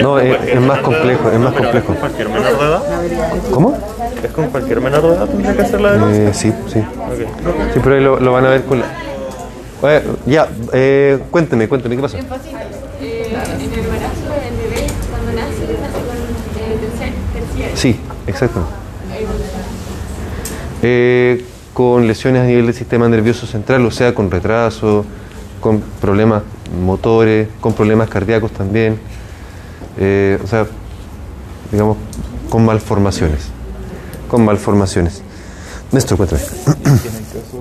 [SPEAKER 1] No, es, es más complejo, es más complejo.
[SPEAKER 2] ¿Cualquier menor de edad?
[SPEAKER 1] ¿Cómo?
[SPEAKER 2] ¿Es con cualquier menor de edad tendría que hacer la denuncia?
[SPEAKER 1] Eh, sí, sí. Sí, pero ahí lo, lo van a ver con la... Oye, ya, eh, cuénteme, cuénteme, ¿qué pasó?
[SPEAKER 9] en el embarazo del bebé, cuando nace, nace con eh, tercer, terciario.
[SPEAKER 1] Sí, exacto. Eh, con lesiones a nivel del sistema nervioso central, o sea, con retraso, con problemas motores, con problemas cardíacos también, eh, o sea, digamos, con malformaciones, con malformaciones. Néstor, cuéntame.
[SPEAKER 5] En el caso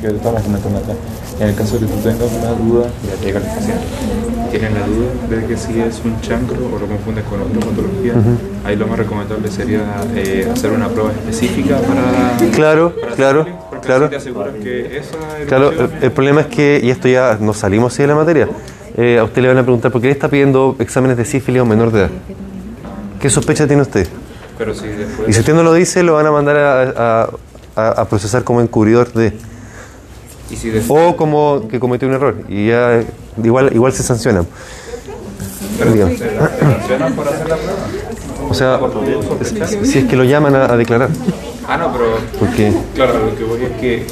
[SPEAKER 5] que estamos comentando acá, en el caso de que tú tengas una duda, ya llega el paciente, tienes la duda de que si es un chancro o lo confundes con otra patología, ahí lo más recomendable sería eh, hacer una prueba específica para...
[SPEAKER 1] Claro,
[SPEAKER 5] para
[SPEAKER 1] claro,
[SPEAKER 5] porque
[SPEAKER 1] claro.
[SPEAKER 5] así te aseguras que esa
[SPEAKER 1] Claro, el, el problema es que, y esto ya nos salimos así de la materia, eh, a usted le van a preguntar, ¿por qué le está pidiendo exámenes de sífilis a un menor de edad? ¿Qué sospecha tiene usted?
[SPEAKER 5] pero si después...
[SPEAKER 1] Y si usted no lo dice, lo van a mandar a, a- a- a procesar como encubridor de...
[SPEAKER 5] y si después
[SPEAKER 1] O como que cometió un error. Y ya igual, igual se sancionan.
[SPEAKER 5] pero se la- se sancionan por hacer la prueba.
[SPEAKER 1] O sea, si- es que lo llaman a, a declarar.
[SPEAKER 5] Ah, no, pero...
[SPEAKER 1] Porque,
[SPEAKER 5] Claro, lo que voy es que,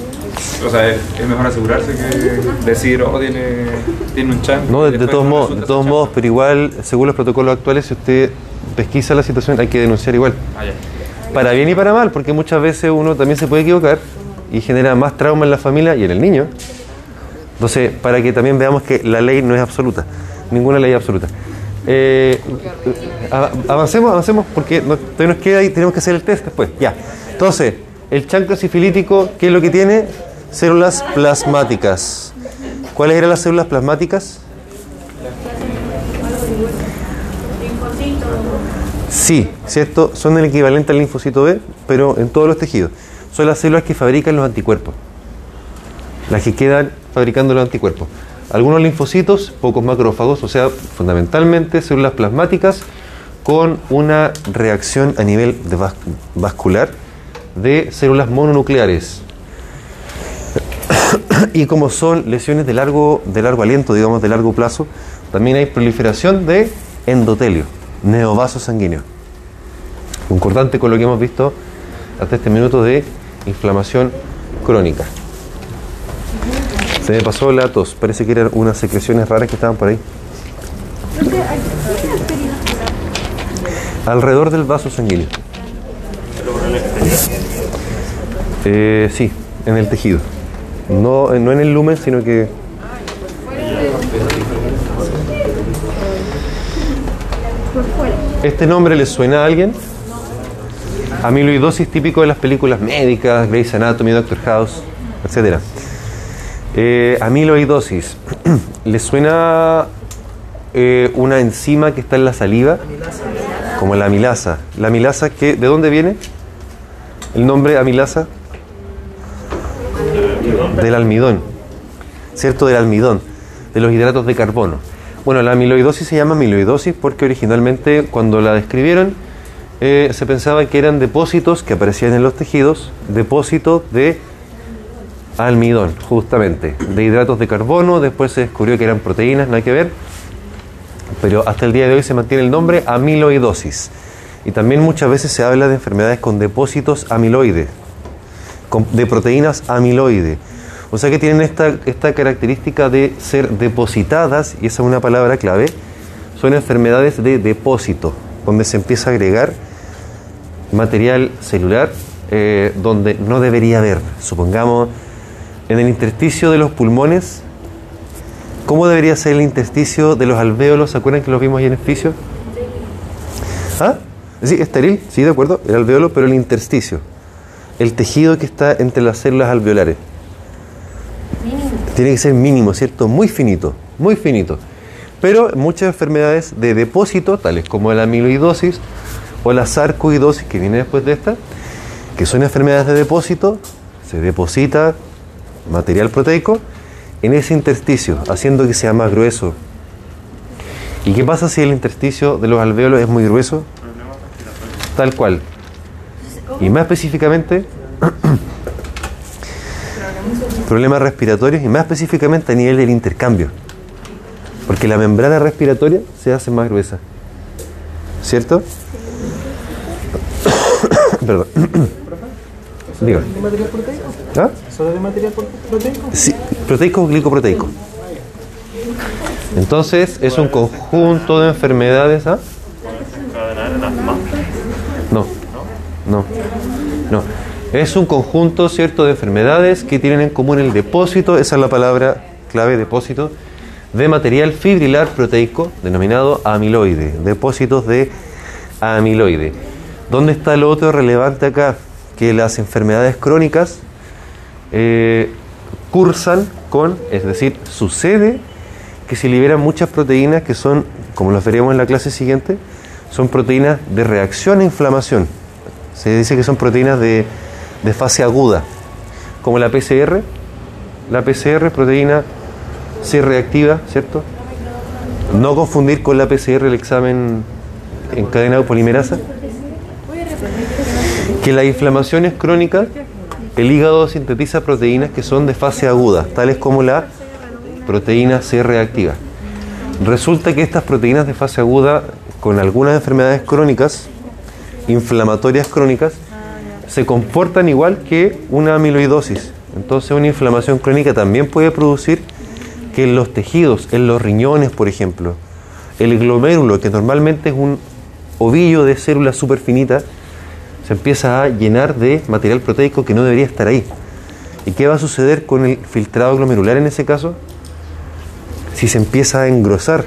[SPEAKER 5] o sea, es, es mejor asegurarse que decir, oh, tiene, tiene un chancro.
[SPEAKER 1] no, de, todos
[SPEAKER 5] no
[SPEAKER 1] modos, de todos modos, pero igual, según los protocolos actuales, si usted pesquisa la situación, hay que denunciar igual.
[SPEAKER 5] Ah, ya.
[SPEAKER 1] Para bien y para mal, porque muchas veces uno también se puede equivocar y genera más trauma en la familia y en el niño. Entonces, para que también veamos que la ley no es absoluta, ninguna ley es absoluta. Eh, avancemos, avancemos, porque no- todavía nos queda y tenemos que hacer el test después. Ya. Entonces, el chancro sifilítico, ¿qué es lo que tiene? Células plasmáticas. ¿Cuáles eran las células plasmáticas? Sí, ¿cierto? Son el equivalente al linfocito B, pero en todos los tejidos. Son las células que fabrican los anticuerpos. Las que quedan fabricando los anticuerpos. Algunos linfocitos, pocos macrófagos, o sea, fundamentalmente células plasmáticas con una reacción a nivel vascular de células mononucleares. y como son lesiones de largo, de largo aliento, digamos, de largo plazo, también hay proliferación de endotelio, neovaso sanguíneo. Concordante con lo que hemos visto hasta este minuto de inflamación crónica. Se me pasó la tos, parece que eran unas secreciones raras que estaban por ahí. Alrededor del vaso sanguíneo. Eh, sí, en el tejido. No, no en el lumen, sino que... ¿Este nombre le suena a alguien? Amiloidosis típico de las películas médicas, Grey's Anatomy, Doctor House, etc. Eh, amiloidosis. ¿Le suena eh, una enzima que está en la saliva? Como la amilasa. ¿La amilasa que, de dónde viene? El nombre amilasa del almidón, ¿cierto? Del almidón, de los hidratos de carbono. Bueno, la amiloidosis se llama amiloidosis porque originalmente cuando la describieron eh, se pensaba que eran depósitos que aparecían en los tejidos, depósitos de almidón, justamente, de hidratos de carbono, después se descubrió que eran proteínas, nada que ver, pero hasta el día de hoy se mantiene el nombre amiloidosis. Y también muchas veces se habla de enfermedades con depósitos amiloides, de proteínas amiloide. O sea que tienen esta, esta característica de ser depositadas, y esa es una palabra clave, son enfermedades de depósito, donde se empieza a agregar material celular eh, donde no debería haber. Supongamos en el intersticio de los pulmones, ¿cómo debería ser el intersticio de los alvéolos? ¿Se acuerdan que lo vimos ahí en el fisio? ¿Ah? Sí, estéril, sí, de acuerdo, el alveolo, pero el intersticio, el tejido que está entre las células alveolares. Tiene que ser mínimo, ¿cierto? Muy finito, muy finito. Pero muchas enfermedades de depósito, tales como la amiloidosis o la sarcoidosis, que viene después de esta, que son enfermedades de depósito, se deposita material proteico en ese intersticio, haciendo que sea más grueso. ¿Y qué pasa si el intersticio de los alvéolos es muy grueso? Tal cual. Y más específicamente, problemas respiratorios y más específicamente a nivel del intercambio. Porque la membrana respiratoria se hace más gruesa. ¿Cierto? Perdón.
[SPEAKER 8] ¿De material proteico?
[SPEAKER 1] ¿Ah?
[SPEAKER 8] ¿Solo de material proteico?
[SPEAKER 1] Sí, proteico o glicoproteico. Entonces es un conjunto de enfermedades. ¿ah? No, no, no. Es un conjunto, ¿cierto?, de enfermedades que tienen en común el depósito, esa es la palabra clave, depósito, de material fibrilar proteico denominado amiloide, depósitos de amiloide. ¿Dónde está lo otro relevante acá? Que las enfermedades crónicas eh, cursan con, es decir, sucede que se liberan muchas proteínas que son, como las veremos en la clase siguiente, son proteínas de reacción a inflamación. Se dice que son proteínas de, de fase aguda, como la PCR. La PCR, proteína C reactiva, ¿cierto? No confundir con la PCR, el examen encadenado polimerasa. Que la inflamación es crónica, el hígado sintetiza proteínas que son de fase aguda, tales como la proteína C reactiva. Resulta que estas proteínas de fase aguda, con algunas enfermedades crónicas, inflamatorias crónicas, se comportan igual que una amiloidosis. Entonces una inflamación crónica también puede producir que en los tejidos, en los riñones, por ejemplo, el glomérulo, que normalmente es un ovillo de células súper finitas, se empieza a llenar de material proteico que no debería estar ahí. ¿Y qué va a suceder con el filtrado glomerular en ese caso? Si se empieza a engrosar,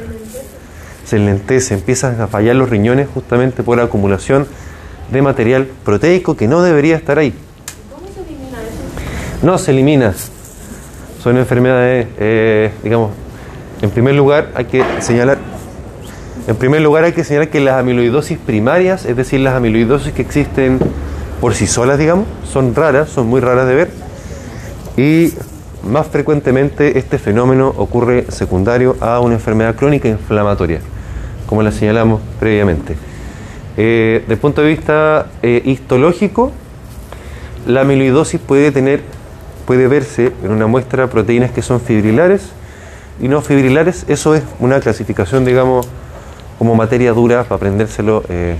[SPEAKER 1] se enlentece, empiezan a fallar los riñones justamente por acumulación de material proteico que no debería estar ahí.
[SPEAKER 9] ¿Cómo se elimina eso?
[SPEAKER 1] No se elimina. Son enfermedades, eh, digamos, en primer lugar hay que señalar, en primer lugar hay que señalar que las amiloidosis primarias, es decir, las amiloidosis que existen por sí solas, digamos, son raras, son muy raras de ver. Y más frecuentemente este fenómeno ocurre secundario a una enfermedad crónica inflamatoria, como la señalamos previamente. Eh, desde el punto de vista eh, histológico, la amiloidosis puede tener, puede verse en una muestra proteínas que son fibrilares y no fibrilares. Eso es una clasificación, digamos, como materia dura para aprendérselo eh,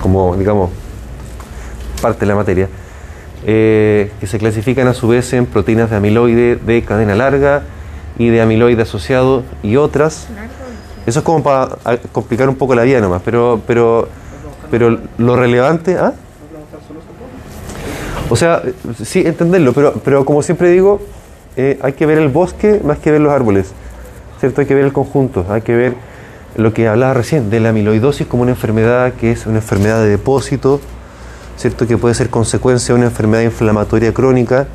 [SPEAKER 1] como, digamos, parte de la materia. eh, que se clasifican a su vez en proteínas de amiloide de cadena larga y de amiloide asociado y otras. Eso es como para complicar un poco la vida nomás, pero, pero, pero lo relevante... ¿ah? O sea, sí, entenderlo, pero, pero como siempre digo, eh, hay que ver el bosque más que ver los árboles, ¿cierto? Hay que ver el conjunto, hay que ver lo que hablaba recién, de la amiloidosis como una enfermedad que es una enfermedad de depósito, ¿cierto? Que puede ser consecuencia de una enfermedad inflamatoria crónica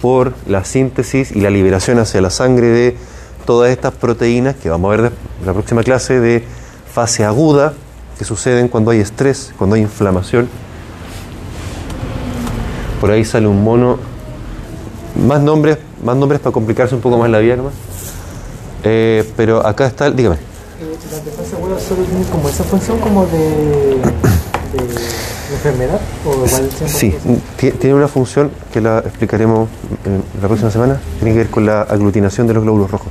[SPEAKER 1] por la síntesis y la liberación hacia la sangre de todas estas proteínas que vamos a ver en la próxima clase de fase aguda que suceden cuando hay estrés, cuando hay inflamación. Por ahí sale un mono. Más nombres, más nombres para complicarse un poco más la vida. Eh, pero acá está, dígame.
[SPEAKER 8] Eh, las de fase aguda solo tienen como esa función como de, de, enfermedad o igual
[SPEAKER 1] Sí, ti- tiene una función que la explicaremos en la próxima semana. Tiene que ver con la aglutinación de los glóbulos rojos.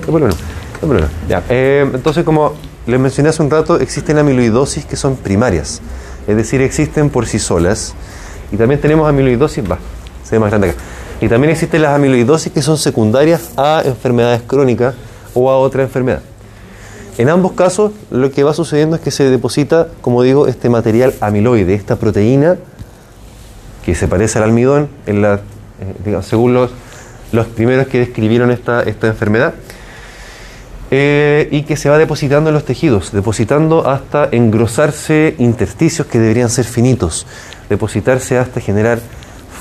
[SPEAKER 1] No hay problema, no hay problema. Ya, eh, entonces, como les mencioné hace un rato, existen amiloidosis que son primarias. Es decir, existen por sí solas. Y también tenemos amiloidosis, va, se ve más grande acá. Y también existen las amiloidosis que son secundarias a enfermedades crónicas, o a otra enfermedad. En ambos casos, lo que va sucediendo es que se deposita, como digo, este material amiloide, esta proteína que se parece al almidón, eh, según los, los primeros que describieron esta, esta enfermedad, eh, y que se va depositando en los tejidos, depositando hasta engrosarse intersticios que deberían ser finitos, depositarse hasta generar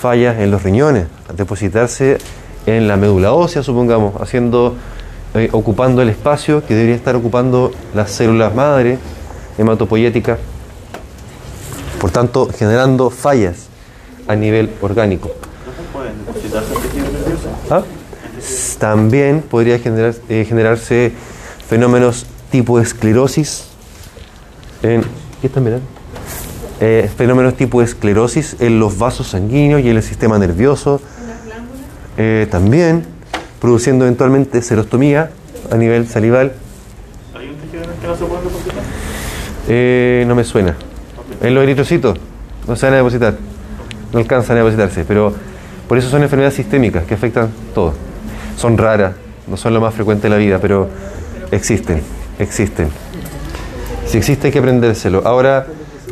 [SPEAKER 1] fallas en los riñones, depositarse en la médula ósea, supongamos, haciendo, eh, ocupando el espacio que debería estar ocupando las células madre hematopoyéticas, por tanto generando fallas a nivel orgánico. ¿Ah? También podría generar, eh, generarse fenómenos tipo esclerosis. En, ¿Qué están mirando? Eh, fenómenos tipo esclerosis en los vasos sanguíneos y en el sistema nervioso. Eh, también produciendo eventualmente serostomía a nivel salival.
[SPEAKER 2] ¿Hay un tejido que no?
[SPEAKER 1] Eh, no me suena. En los eritrocitos no se van a depositar. No alcanzan a depositarse. Pero por eso son enfermedades sistémicas que afectan todo. Son raras, no son lo más frecuente de la vida, pero existen. Existen. Si existe hay que aprendérselo. Ahora,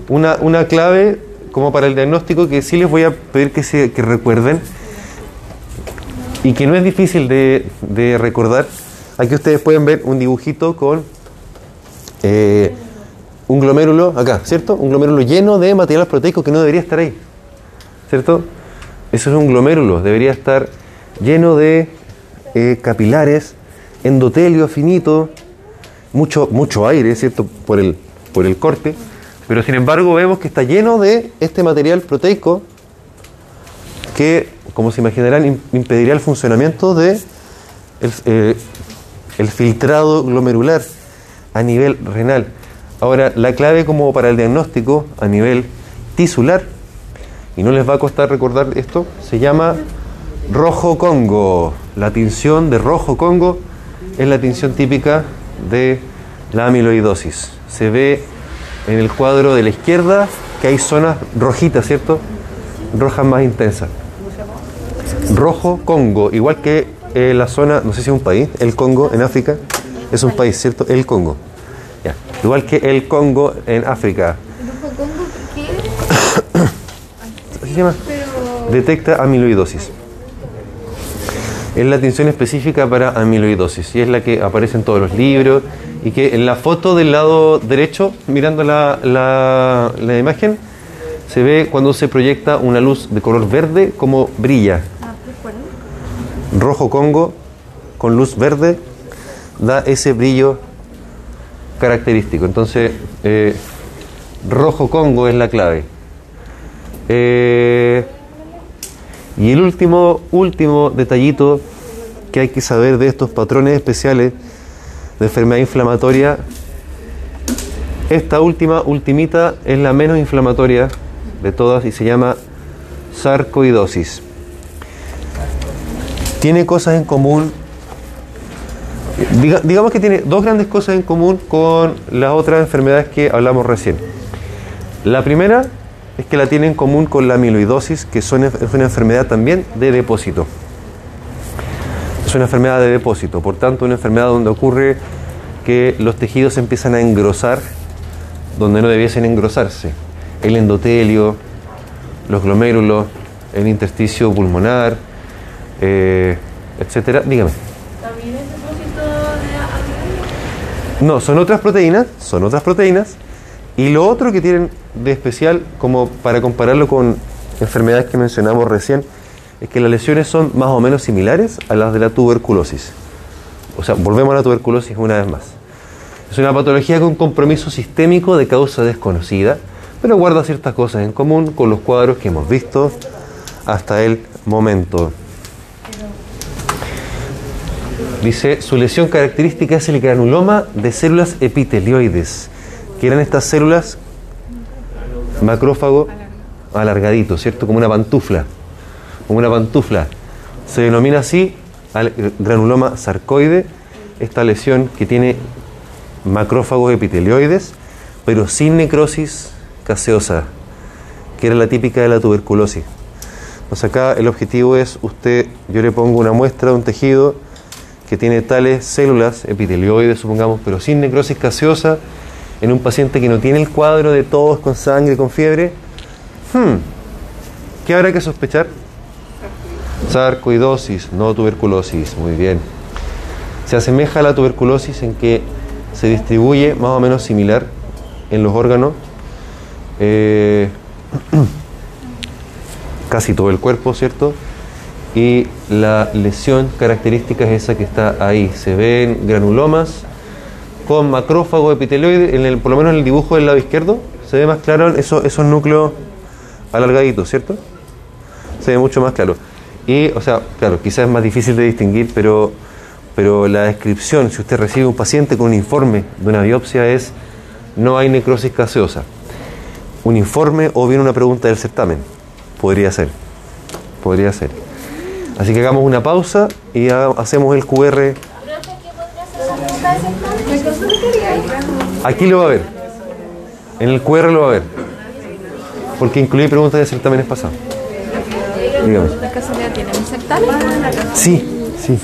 [SPEAKER 1] una, una clave como para el diagnóstico que sí les voy a pedir que, se, que recuerden y que no es difícil de, de recordar. Aquí ustedes pueden ver un dibujito con eh, un glomérulo acá, ¿cierto? Un glomérulo lleno de material proteico que no debería estar ahí, ¿cierto? Eso es un glomérulo, debería estar lleno de eh, capilares, endotelio finito, mucho, mucho aire, ¿cierto? Por el, por el corte, pero sin embargo vemos que está lleno de este material proteico que, como se imaginarán, im- impediría el funcionamiento de el, eh, el filtrado glomerular a nivel renal. Ahora, la clave como para el diagnóstico a nivel tisular, y no les va a costar recordar esto, se llama rojo congo. La tinción de rojo congo es la tinción típica de la amiloidosis. Se ve en el cuadro de la izquierda que hay zonas rojitas, ¿cierto? Rojas más intensas. Rojo Congo, igual que eh, la zona, no sé si es un país, el Congo en África, es un país, ¿cierto? El Congo. Ya. Igual que el Congo en África. Así se llama. Detecta amiloidosis. Es la atención específica para amiloidosis y es la que aparece en todos los libros y que en la foto del lado derecho, mirando la, la, la imagen, se ve cuando se proyecta una luz de color verde como brilla. Rojo Congo con luz verde da ese brillo característico. Entonces, eh, rojo Congo es la clave. Eh, y el último, último detallito que hay que saber de estos patrones especiales de enfermedad inflamatoria, esta última, ultimita, es la menos inflamatoria de todas y se llama sarcoidosis. Tiene cosas en común, diga- digamos que tiene dos grandes cosas en común con las otras enfermedades que hablamos recién. La primera es que la tiene en común con la amiloidosis, que es una enfermedad también de depósito. Es una enfermedad de depósito, por tanto una enfermedad donde ocurre que los tejidos empiezan a engrosar donde no debiesen engrosarse. El endotelio, los glomérulos, el intersticio pulmonar, eh, etcétera. Dígame.
[SPEAKER 9] ¿También es depósito de
[SPEAKER 1] No, son otras proteínas, son otras proteínas. Y lo otro que tienen de especial, como para compararlo con enfermedades que mencionamos recién, es que las lesiones son más o menos similares a las de la tuberculosis. O sea, volvemos a la tuberculosis una vez más. Es una patología con compromiso sistémico de causa desconocida, pero guarda ciertas cosas en común con los cuadros que hemos visto hasta el momento. Dice, su lesión característica es el granuloma de células epitelioides, que eran estas células macrófago alargadito, ¿cierto? Como una pantufla, como una pantufla. Se denomina así granuloma sarcoide, esta lesión que tiene macrófagos epitelioides, pero sin necrosis caseosa, que era la típica de la tuberculosis. Entonces acá el objetivo es, usted, yo le pongo una muestra de un tejido que tiene tales células, epitelioides supongamos, pero sin necrosis gaseosa, en un paciente que no tiene el cuadro de tos con sangre, con fiebre, hmm, ¿qué habrá que sospechar? Sarcoidosis, no tuberculosis, muy bien. Se asemeja a la tuberculosis en que se distribuye más o menos similar en los órganos, eh, casi todo el cuerpo, ¿cierto? Y la lesión característica es esa que está ahí. Se ven granulomas con macrófago epitelioide, en el, por lo menos en el dibujo del lado izquierdo, se ve más claro esos, esos núcleos alargaditos, ¿cierto? Se ve mucho más claro. Y, o sea, claro, quizás es más difícil de distinguir, pero, pero la descripción, si usted recibe un paciente con un informe de una biopsia, es no hay necrosis gaseosa. Un informe o bien una pregunta del certamen. Podría ser. Podría ser. Así que hagamos una pausa y ha- hacemos el QR. Aquí lo va a ver. En el QR lo va a ver. Porque incluí preguntas de certámenes pasados. Dígame.
[SPEAKER 6] ¿La tiene un certamen?
[SPEAKER 1] Sí, sí.